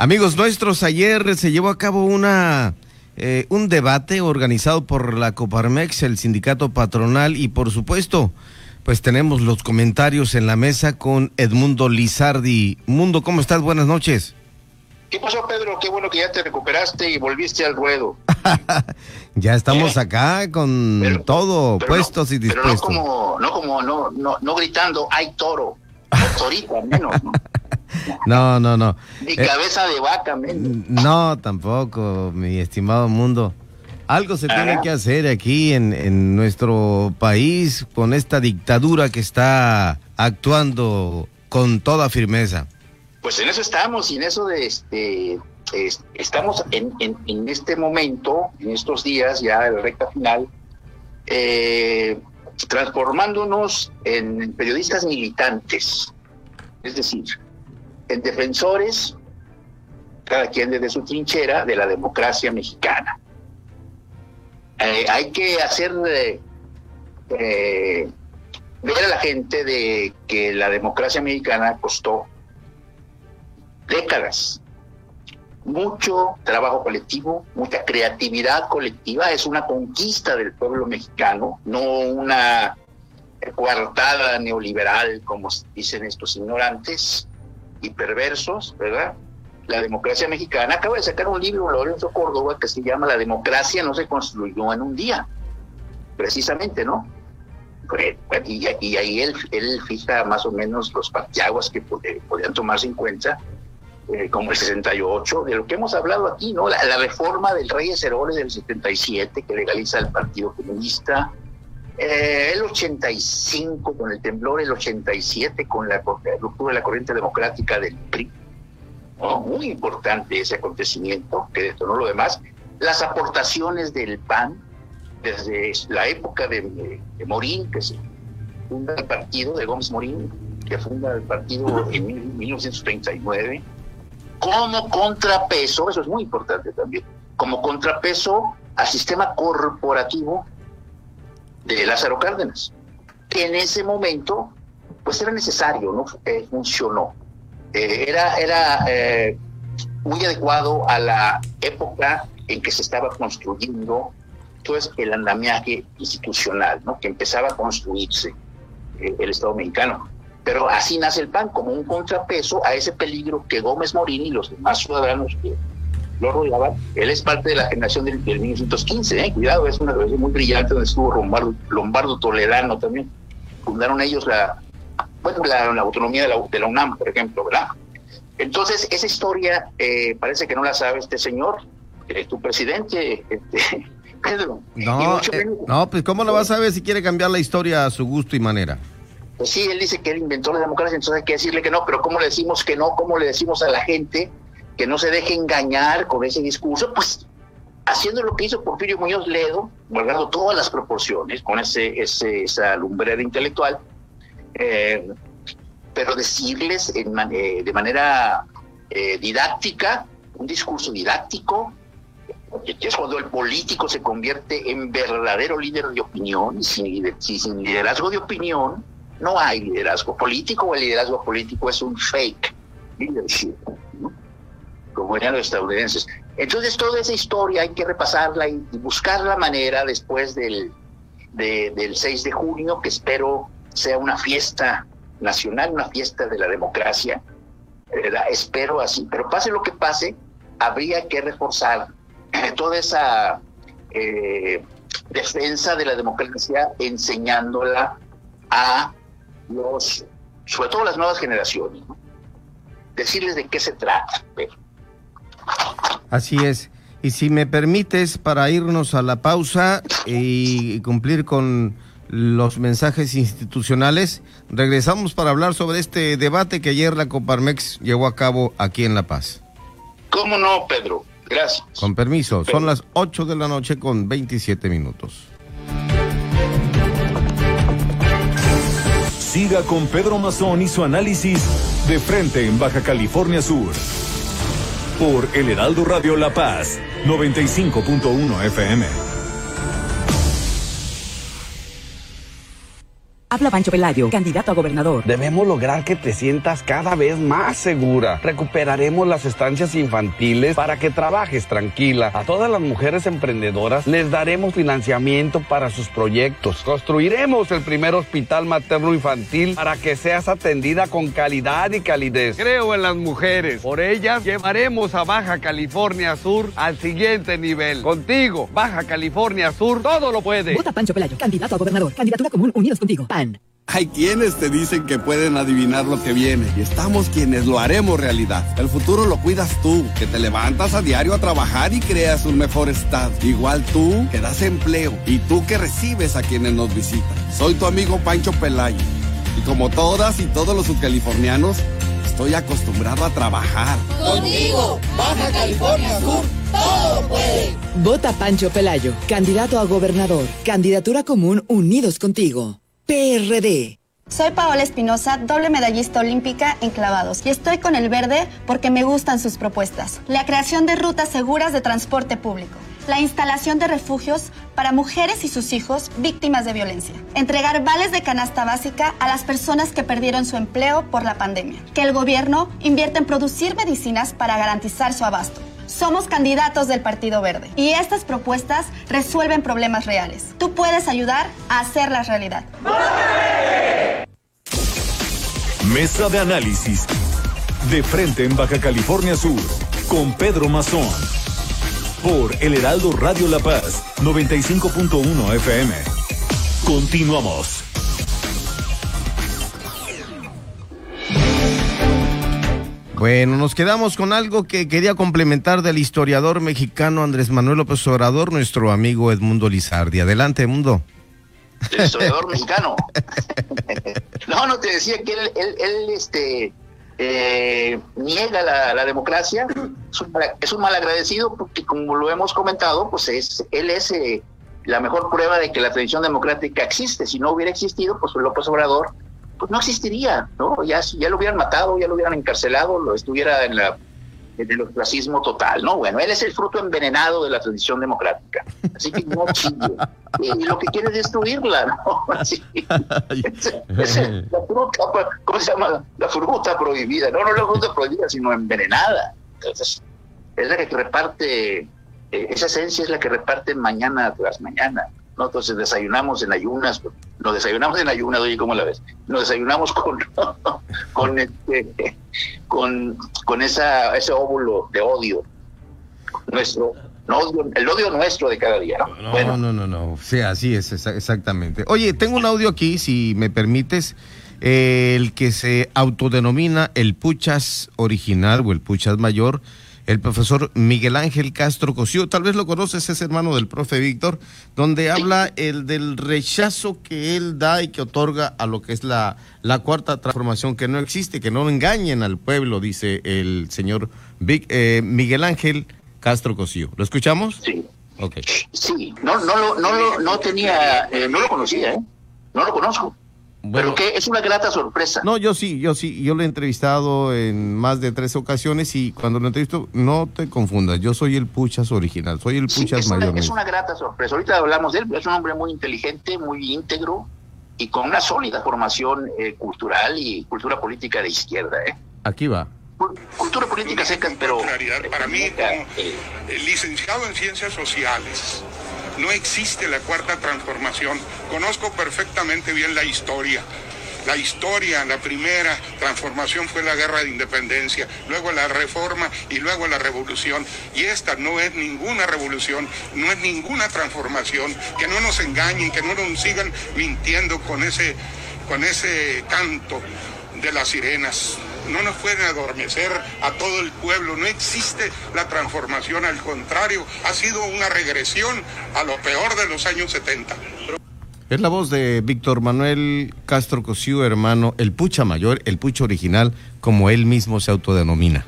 Amigos nuestros, ayer se llevó a cabo una eh, un debate organizado por la Coparmex, el sindicato patronal y por supuesto, pues tenemos los comentarios en la mesa con Edmundo Lizardi. Mundo, ¿cómo estás? Buenas noches. ¿Qué pasó, Pedro? Qué bueno que ya te recuperaste y volviste al ruedo. ya estamos ¿Eh? acá con todo, puestos y dispuestos. Pero no como, no como, no, no, no gritando, hay toro, torito al menos, ¿no? No, no, no. Ni eh, cabeza de vaca, menos. No, tampoco, mi estimado mundo. Algo se tiene que hacer aquí en, en nuestro país con esta dictadura que está actuando con toda firmeza. Pues en eso estamos y en eso de este estamos en, en, este momento, en estos días ya de la recta final, eh, transformándonos en periodistas militantes, es decir, en defensores, cada quien desde su trinchera, de la democracia mexicana. Eh, hay que hacer eh, ver a la gente de que la democracia mexicana costó décadas. Mucho trabajo colectivo, mucha creatividad colectiva, es una conquista del pueblo mexicano, no una coartada neoliberal, como dicen estos ignorantes y perversos, ¿verdad? La democracia mexicana acaba de sacar un libro, Lorenzo Córdoba, que se llama La democracia no se construyó en un día, precisamente, ¿no? Y, ahí él, él fija más o menos los partiaguas que podían tomarse en cuenta eh, como el 68, de lo que hemos hablado aquí, ¿no? La, reforma del Reyes Heroles del 77, que legaliza el Partido Comunista, eh, el 85 con el temblor, el 87 con la ruptura de la corriente democrática del PRI. Muy importante ese acontecimiento que detonó lo demás. Las aportaciones del PAN desde la época de, de Morín, que se funda el partido, de Gómez Morín, que funda el partido en 1939 como contrapeso, eso es muy importante también, como contrapeso al sistema corporativo de Lázaro Cárdenas, en ese momento pues era necesario, ¿no? Eh, funcionó. Eh, era era eh, muy adecuado a la época en que se estaba construyendo pues, el andamiaje institucional, ¿no? que empezaba a construirse el Estado mexicano. Pero así nace el PAN, como un contrapeso a ese peligro que Gómez Morín y los demás ciudadanos que lo rodeaban. Él es parte de la generación del, 1915, ¿eh? cuidado, es una generación muy brillante donde estuvo Lombardo, Lombardo Toledano también. Fundaron ellos la, bueno, la, autonomía de la, de la, UNAM, por ejemplo, ¿verdad? Entonces, esa historia eh, parece que no la sabe este señor, eh, tu presidente, este, Pedro. No, no, pues ¿cómo lo va a saber si quiere cambiar la historia a su gusto y manera? Pues sí, él dice que él inventó la democracia, entonces hay que decirle que no, pero ¿cómo le decimos que no? ¿Cómo le decimos a la gente que no se deje engañar con ese discurso? Pues haciendo lo que hizo Porfirio Muñoz Ledo, guardando todas las proporciones, con ese, ese esa lumbrera intelectual, eh, pero decirles eh, de manera eh, didáctica, un discurso didáctico, que es cuando el político se convierte en verdadero líder de opinión, y sin liderazgo de opinión, no hay liderazgo político, o el liderazgo político es un fake leadership, como eran los estadounidenses. Entonces, toda esa historia hay que repasarla y buscar la manera después del, del 6 de junio, que espero sea una fiesta nacional, una fiesta de la democracia. Espero así, pero pase lo que pase, habría que reforzar toda esa eh, defensa de la democracia enseñándola a los, sobre todo las nuevas generaciones, decirles de qué se trata. Así es. Y si me permites, para irnos a la pausa y cumplir con los mensajes institucionales, regresamos para hablar sobre este debate que ayer la Coparmex llevó a cabo aquí en La Paz. ¿Cómo no, Pedro? Gracias. Con permiso, son las 8 de la noche con 27 minutos. Siga con Pedro Mazón y su análisis de frente en Baja California Sur. Por El Heraldo Radio La Paz, 95.1 FM. Habla Pancho Pelayo, candidato a gobernador. Debemos lograr que te sientas cada vez más segura. Recuperaremos las estancias infantiles para que trabajes tranquila. A todas las mujeres emprendedoras les daremos financiamiento para sus proyectos. Construiremos el primer hospital materno infantil para que seas atendida con calidad y calidez. Creo en las mujeres. Por ellas llevaremos a Baja California Sur al siguiente nivel. Contigo, Baja California Sur, todo lo puede. Vota Pancho Pelayo, candidato a gobernador. Candidatura común, unidos contigo. Hay quienes te dicen que pueden adivinar lo que viene y estamos quienes lo haremos realidad. El futuro lo cuidas tú, que te levantas a diario a trabajar y creas un mejor estado. Igual tú que das empleo y tú que recibes a quienes nos visitan. Soy tu amigo Pancho Pelayo y como todas y todos los subcalifornianos, estoy acostumbrado a trabajar. Contigo, Baja California Sur, todo puede. Vota Pancho Pelayo, candidato a gobernador. Candidatura común, unidos contigo. PRD. Soy Paola Espinosa, doble medallista olímpica en clavados, y estoy con el verde porque me gustan sus propuestas. La creación de rutas seguras de transporte público, la instalación de refugios para mujeres y sus hijos víctimas de violencia, entregar vales de canasta básica a las personas que perdieron su empleo por la pandemia, que el gobierno invierta en producir medicinas para garantizar su abasto somos candidatos del Partido Verde y estas propuestas resuelven problemas reales. Tú puedes ayudar a hacerlas realidad. Mesa de análisis. De frente en Baja California Sur. Con Pedro Mazón. Por El Heraldo Radio La Paz. 95.1 FM. Continuamos. Bueno, nos quedamos con algo que quería complementar del historiador mexicano Andrés Manuel López Obrador, nuestro amigo Edmundo Lizardi. Adelante, Edmundo. El historiador mexicano. no, no te decía que él, él, este, eh, niega la, democracia. Es un, es un malagradecido porque, como lo hemos comentado, pues es, él es eh, la mejor prueba de que la tradición democrática existe. Si no hubiera existido, pues López Obrador pues no existiría, ¿no? Ya, ya lo hubieran matado, ya lo hubieran encarcelado, lo estuviera en la en el ostracismo total, ¿no? Bueno, él es el fruto envenenado de la tradición democrática. Así que no chille. Y lo que quiere es destruirla, ¿no? Así, es, la fruta, ¿cómo se llama? La fruta prohibida. No, no la fruta prohibida, sino envenenada. Entonces, es la que reparte, eh, esa esencia es la que reparte mañana tras mañana. ¿no? Entonces desayunamos en ayunas, nos desayunamos en ayunas, oye, ¿cómo la ves? Nos desayunamos con, con, este, con, con esa, ese óvulo de odio nuestro, el odio nuestro de cada día. No, bueno. no, no, no, sí, así es, exactamente. Oye, tengo un audio aquí, si me permites, el que se autodenomina el Puchas original o el Puchas mayor el profesor Miguel Ángel Castro Cosío. Tal vez lo conoces, es hermano del profe Víctor, donde habla el del rechazo que él da y que otorga a lo que es la, la cuarta transformación, que no existe, que no engañen al pueblo, dice el señor eh, Miguel Ángel Castro Cosío. ¿Lo escuchamos? Sí. Okay. Sí, no, no, no, no, tenía, eh, no lo conocía, ¿eh? No lo conozco. Pero que es una grata sorpresa. No, yo sí, yo sí, yo lo he entrevistado en más de tres ocasiones y cuando lo entrevisto, no te confundas, yo soy el Puchas original, soy el Puchas es mayor. es una grata sorpresa. Ahorita hablamos de él, es un hombre muy inteligente, muy íntegro y con una sólida formación eh, cultural y cultura política de izquierda. ¿eh? Aquí va. Cultura política seca, pero... Para mí, como licenciado en ciencias sociales, no existe la cuarta transformación. Conozco perfectamente bien la historia. La historia, la primera transformación fue la guerra de independencia, luego la reforma y luego la revolución. Y esta no es ninguna revolución, no es ninguna transformación. Que no nos engañen, que no nos sigan mintiendo con ese, con ese canto de las sirenas no nos pueden adormecer a todo el pueblo. No existe la transformación, al contrario, ha sido una regresión a lo peor de los años 70. Es la voz de Víctor Manuel Castro Cosío, hermano, el Pucha Mayor, el Pucha original, como él mismo se autodenomina.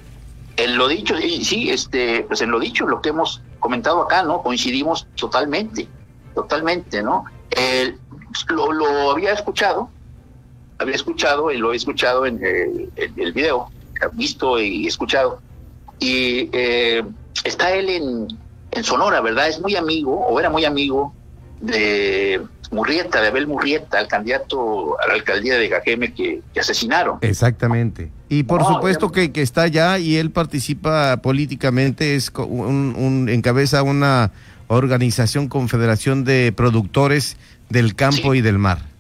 En lo dicho, sí, este, pues en lo dicho, lo que hemos comentado acá, ¿no? Coincidimos totalmente, totalmente, ¿no? lo, lo había escuchado, había escuchado y lo he escuchado en, eh, el video, visto y escuchado. Y eh, está él en, en, Sonora, ¿verdad? Es muy amigo, o era muy amigo, de Murrieta, de Abel Murrieta, el candidato a la alcaldía de Gajeme que, asesinaron. Exactamente. Y por supuesto que, que, está allá y él participa políticamente, es un, un, encabeza una organización, confederación de productores del campo y del mar.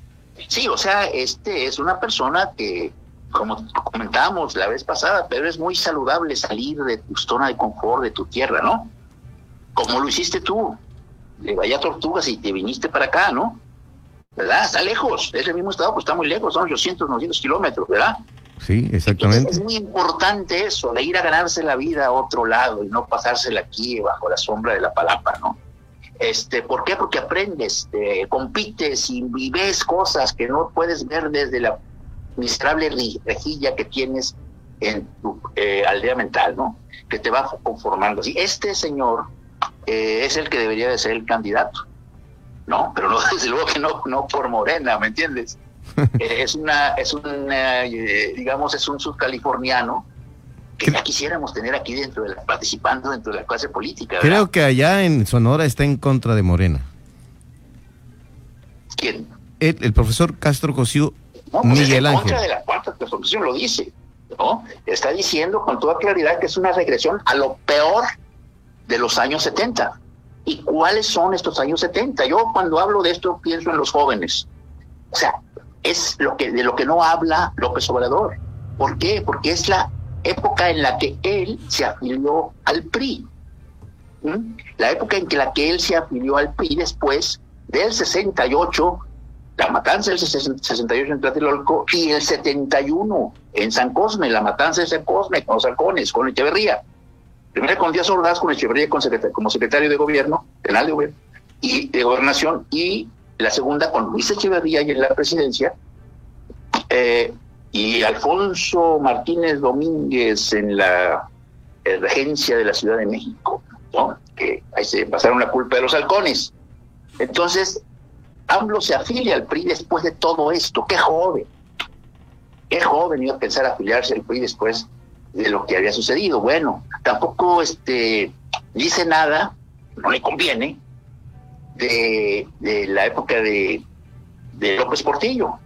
Sí, o sea, este es una persona que, como comentábamos la vez pasada, pero es muy saludable salir de tu zona de confort, de tu tierra, ¿no? Como lo hiciste tú de Vaya Tortugas y te viniste para acá, ¿no? ¿Verdad? Está lejos, es el mismo estado, pues está muy lejos, son 800, 900 kilómetros, ¿verdad? Sí, exactamente. es muy importante eso, de ir a ganarse la vida a otro lado y no pasársela aquí bajo la sombra de la palapa, ¿no? Este, ¿Por qué? Porque aprendes, compites y ves cosas que no puedes ver desde la miserable rejilla que tienes en tu eh, aldea mental, ¿no? Que te va conformando. Así, este señor eh, es el que debería de ser el candidato. No, pero no, desde luego que no, no por Morena, ¿me entiendes? Eh, es una, es un, digamos, es un subcaliforniano que ya quisiéramos tener aquí dentro de la, participando dentro de la clase política. Creo que allá en Sonora está en contra de Morena. ¿Quién? El, profesor Castro Cosío no, pues Miguel en contra de la cuarta transformación lo dice, ¿no? Está diciendo con toda claridad que es una regresión a lo peor de los años 70. ¿Y cuáles son estos años 70? Yo cuando hablo de esto pienso en los jóvenes. O sea, es lo que de lo que no habla López Obrador. ¿Por qué? Porque es la época en la que él se afilió al PRI. La época en que la que él se afilió al PRI después del 68, la matanza del 68 en Tlatelolco y el 71 en San Cosme, la matanza de San Cosme con los halcones, con Echeverría. Primero con Díaz Ordaz, con Echeverría como secretario de gobierno, penal de gobierno, y de gobernación, y la segunda con Luis Echeverría y en la presidencia, eh, y Alfonso Martínez Domínguez en la regencia de la Ciudad de México, ¿no? que ahí se pasaron la culpa de los halcones. Entonces, AMLO se afilia al PRI después de todo esto. ¡Qué joven! ¡Qué joven iba a pensar afiliarse al PRI después de lo que había sucedido. Bueno, tampoco este, dice nada, no le conviene, de, la época de, de, López Portillo,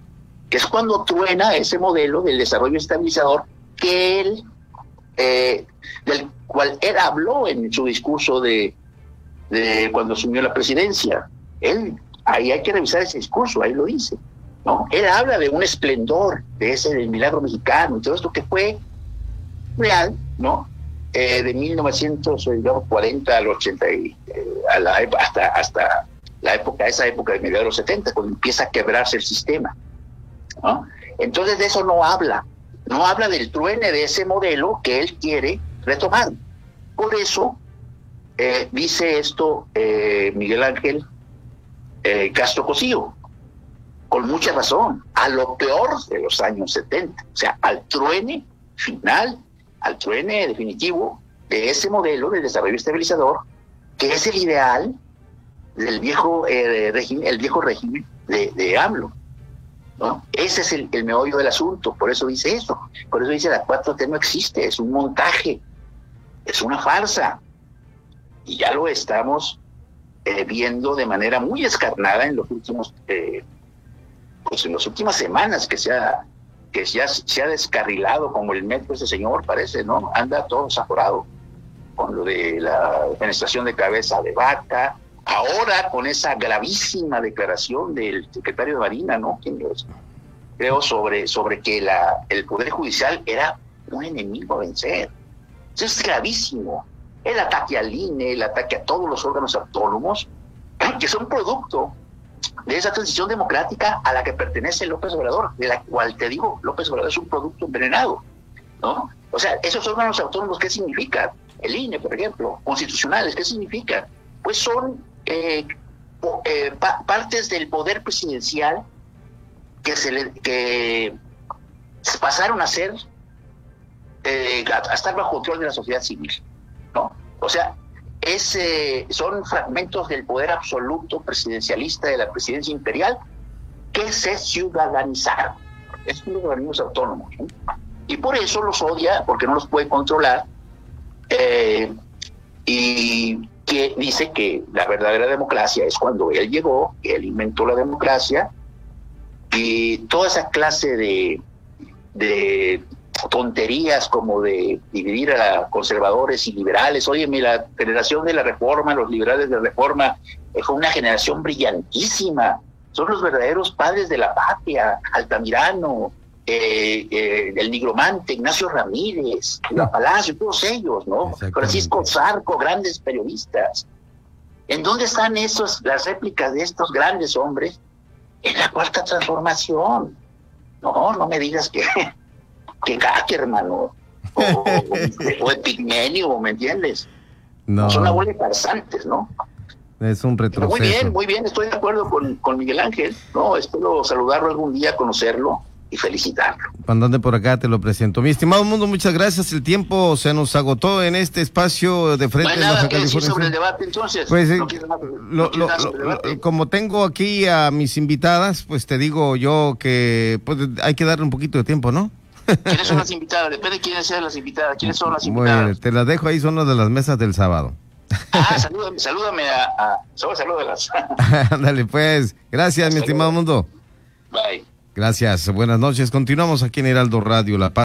que es cuando truena ese modelo del desarrollo estabilizador que él, eh, del cual él habló en su discurso de, de cuando asumió la presidencia. Él, ahí hay que revisar ese discurso, ahí lo dice. ¿no? Él habla de un esplendor, de ese del milagro mexicano y todo esto que fue real, ¿no? Eh, de 1940 al 80, eh, a la, hasta, hasta la época, esa época de mediados de los 70, cuando empieza a quebrarse el sistema. ¿No? Entonces de eso no habla, no habla del truene de ese modelo que él quiere retomar. Por eso eh, dice esto Miguel Ángel Castro Cosío, con mucha razón, a lo peor de los años 70, o sea, al truene final al truene definitivo de ese modelo de desarrollo estabilizador, que es el ideal del viejo eh, régimen, el viejo régimen de AMLO. ¿No? Ese es el, el, meollo del asunto, por eso dice eso, por eso dice la 4T no existe, es un montaje, es una farsa. Y ya lo estamos eh, viendo de manera muy escarnada en los últimos, eh, pues en las últimas semanas que se ha que se descarrilado como el metro ese señor, parece, ¿no? Anda todo desaforado con lo de la defenestración de cabeza de vaca, ahora con esa gravísima declaración del secretario de Marina, ¿no? Creo sobre, sobre que el Poder Judicial era un enemigo a vencer. Eso es gravísimo. El ataque al INE, el ataque a todos los órganos autónomos, que son producto de esa transición democrática a la que pertenece López Obrador, de la cual te digo, López Obrador es un producto envenenado, ¿no? O sea, esos órganos autónomos, ¿qué significa? El INE, por ejemplo, constitucionales, ¿qué significa? Pues son eh, eh, partes del poder presidencial que se le, que pasaron a ser eh, a estar bajo control de la sociedad civil, ¿no? O sea, es, son fragmentos del poder absoluto presidencialista de la presidencia imperial que se ciudadanizaron. Es un organismos autónomos. Y por eso los odia, porque no los puede controlar, y dice que la verdadera democracia es cuando él llegó, que él inventó la democracia, y toda esa clase de, tonterías como de dividir a conservadores y liberales. Oye, la generación de la reforma, los liberales de la reforma, eh, fue una generación brillantísima. Son los verdaderos padres de la patria, Altamirano, eh, eh, el nigromante, Ignacio Ramírez, La Palacio, todos ellos, ¿no? Francisco Zarco, grandes periodistas. ¿En dónde están esos, las réplicas de estos grandes hombres? En la cuarta transformación. No, no me digas que, que hermano. O, o, Epigmenio, ¿me entiendes? No. Son una de farsantes, ¿no? Es un retroceso. muy bien, muy bien, estoy de acuerdo con, con Miguel Ángel. No, espero saludarlo algún día, conocerlo y felicitarlo. Cuando ande por acá te lo presento. Mi estimado mundo, muchas gracias. El tiempo se nos agotó en este espacio de frente no hay nada sobre el debate entonces. Pues, como tengo aquí a mis invitadas, pues te digo yo que pues, hay que darle un poquito de tiempo, ¿no? ¿Quiénes son las invitadas? Depende de quiénes sean las invitadas. ¿Quiénes son las invitadas? Bueno, te las dejo ahí, son las de las mesas del sábado. Ah, salúdame, salúdame a, a... salúdalas. Dale, pues. Gracias, mi estimado mundo. Bye. Gracias, buenas noches. Continuamos aquí en Heraldo Radio La Paz.